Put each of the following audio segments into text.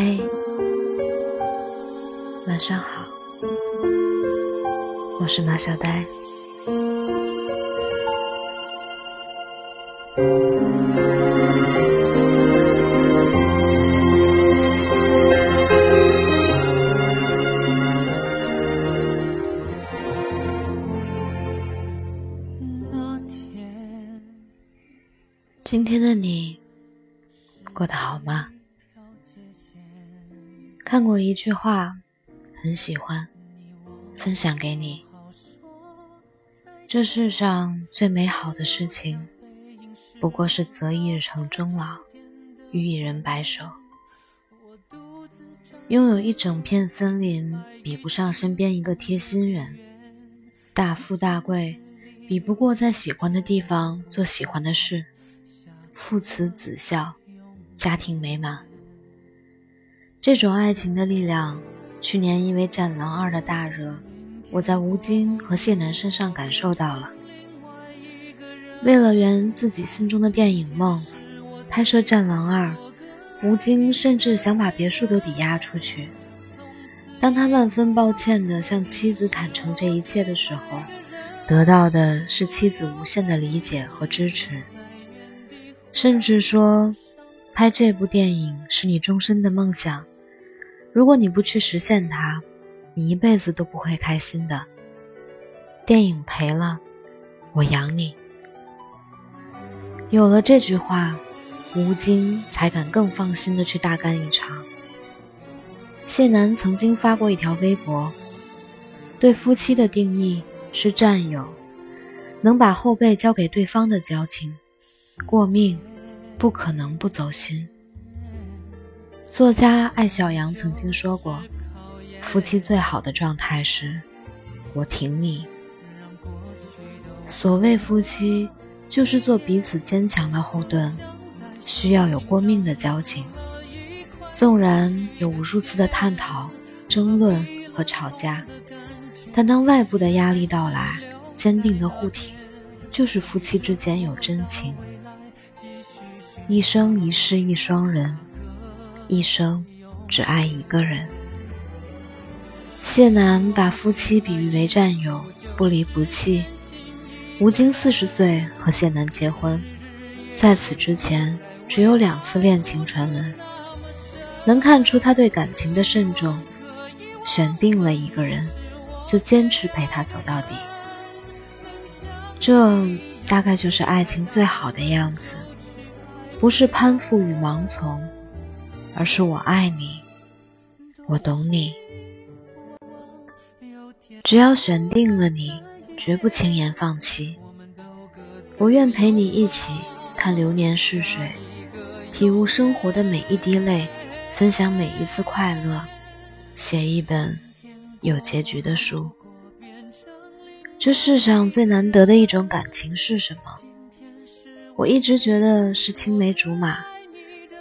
嘿，晚上好，我是马小呆。今天的你过得好吗？看过一句话，很喜欢，分享给你。这世上最美好的事情，不过是择一日成终老，与一人白首。拥有一整片森林，比不上身边一个贴心人；大富大贵，比不过在喜欢的地方做喜欢的事。父慈子孝，家庭美满。这种爱情的力量，去年因为《战狼二》的大热，我在吴京和谢楠身上感受到了。为了圆自己心中的电影梦，拍摄《战狼二》，吴京甚至想把别墅都抵押出去。当他万分抱歉地向妻子坦诚这一切的时候，得到的是妻子无限的理解和支持。甚至说，拍这部电影是你终身的梦想。如果你不去实现它，你一辈子都不会开心的。电影赔了，我养你。有了这句话，吴京才敢更放心的去大干一场。谢楠曾经发过一条微博，对夫妻的定义是战友，能把后背交给对方的交情。过命，不可能不走心。作家艾小羊曾经说过：“夫妻最好的状态是，我挺你。”所谓夫妻，就是做彼此坚强的后盾，需要有过命的交情。纵然有无数次的探讨、争论和吵架，但当外部的压力到来，坚定的护体，就是夫妻之间有真情。一生一世一双人，一生只爱一个人。谢楠把夫妻比喻为战友，不离不弃。吴京四十岁和谢楠结婚，在此之前只有两次恋情传闻，能看出他对感情的慎重。选定了一个人，就坚持陪他走到底。这大概就是爱情最好的样子。不是攀附与盲从，而是我爱你，我懂你。只要选定了你，绝不轻言放弃。我愿陪你一起看流年逝水，体悟生活的每一滴泪，分享每一次快乐，写一本有结局的书。这世上最难得的一种感情是什么？我一直觉得是青梅竹马，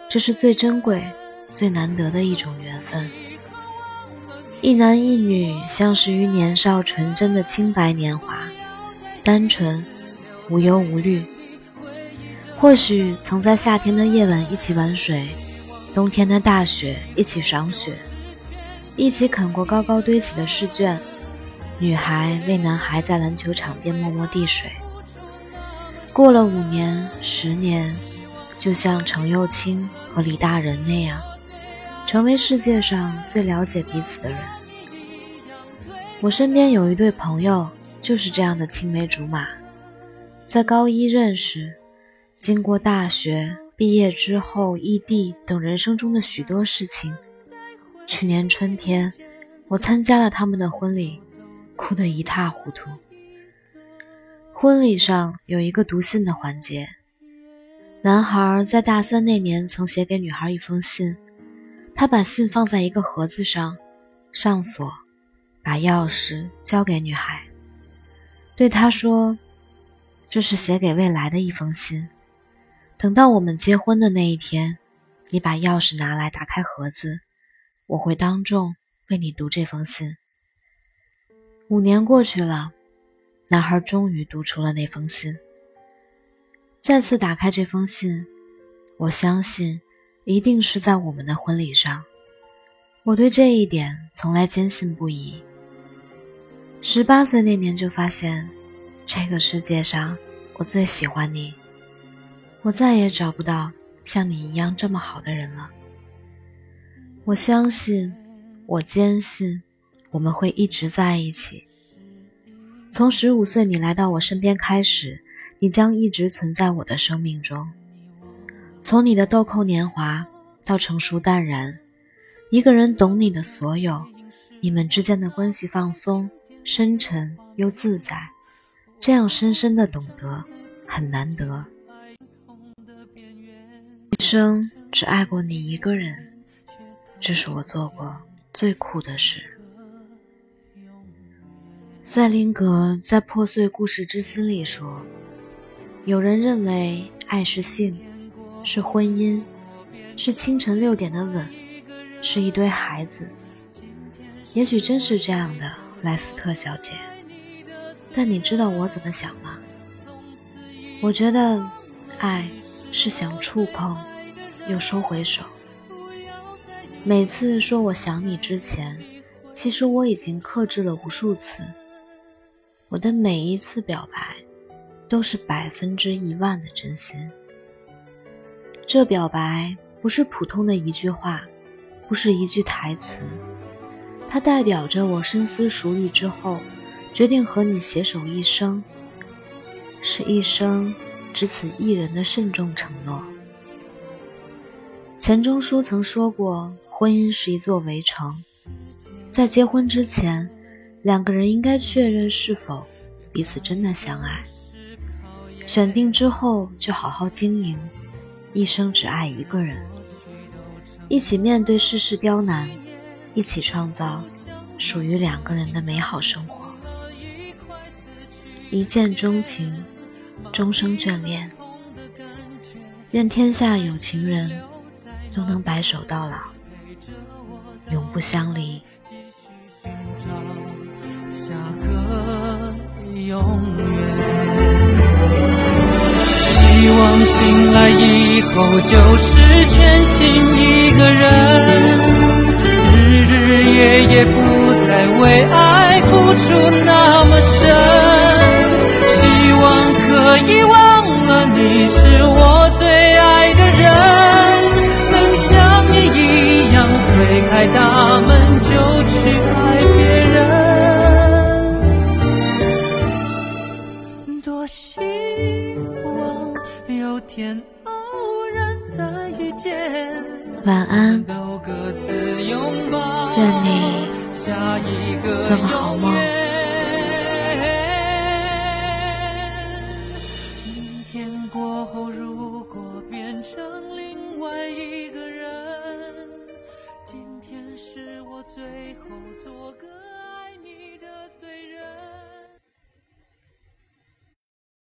这是最珍贵、最难得的一种缘分。一男一女相识于年少纯真的清白年华，单纯、无忧无虑。或许曾在夏天的夜晚一起玩水，冬天的大雪一起赏雪，一起啃过高高堆起的试卷。女孩为男孩在篮球场边默默递水。过了五年、十年，就像程又青和李大人那样，成为世界上最了解彼此的人。我身边有一对朋友，就是这样的青梅竹马，在高一认识，经过大学毕业之后异地等人生中的许多事情，去年春天，我参加了他们的婚礼，哭得一塌糊涂。婚礼上有一个读信的环节，男孩在大三那年曾写给女孩一封信，他把信放在一个盒子上，上锁，把钥匙交给女孩，对她说：“这是写给未来的一封信，等到我们结婚的那一天，你把钥匙拿来，打开盒子，我会当众为你读这封信。”五年过去了。男孩终于读出了那封信。再次打开这封信，我相信，一定是在我们的婚礼上我对这一点从来坚信不疑。十八岁那年就发现，这个世界上我最喜欢你，我再也找不到像你一样这么好的人了。我相信，我坚信，我们会一直在一起。从十五岁你来到我身边开始，你将一直存在我的生命中。从你的豆蔻年华到成熟淡然。一个人懂你的所有，你们之间的关系放松、深沉又自在，这样深深的懂得很难得。一生只爱过你一个人，这是我做过最酷的事。塞林格在《破碎故事之心》里说：“有人认为爱是性，是婚姻，是清晨六点的吻。”是一堆孩子，也许真是这样的，莱斯特小姐。但你知道我怎么想吗？我觉得，爱是想触碰，又收回手。每次说我想你之前，其实我已经克制了无数次。我的每一次表白，都是百分之一万的真心。这表白不是普通的一句话。不是一句台词，它代表着我深思熟虑之后，决定和你携手一生，是一生只此一人的慎重承诺。钱钟书曾说过，婚姻是一座围城，在结婚之前，两个人应该确认是否彼此真的相爱，选定之后就好好经营，一生只爱一个人。一起面对世事刁难，一起创造属于两个人的美好生活。一见钟情，终生眷恋。愿天下有情人都能白首到老，永不相离。醒来以后就是全新一个人，日日夜夜不再为爱付出那么深。希望可以忘了你是我最爱的人，能像你一样推开大门就去爱别人。多希望。有天偶然再遇见，晚安，愿你做个好梦。